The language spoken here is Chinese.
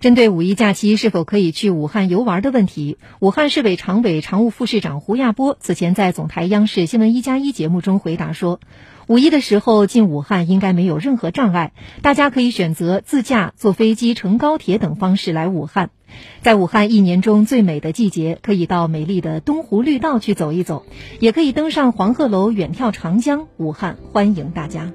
针对五一假期是否可以去武汉游玩的问题，武汉市委常委、常务副市长胡亚波此前在总台央视新闻一加一节目中回答说，五一的时候进武汉应该没有任何障碍，大家可以选择自驾、坐飞机、乘高铁等方式来武汉。在武汉一年中最美的季节，可以到美丽的东湖绿道去走一走，也可以登上黄鹤楼远眺长江。武汉欢迎大家。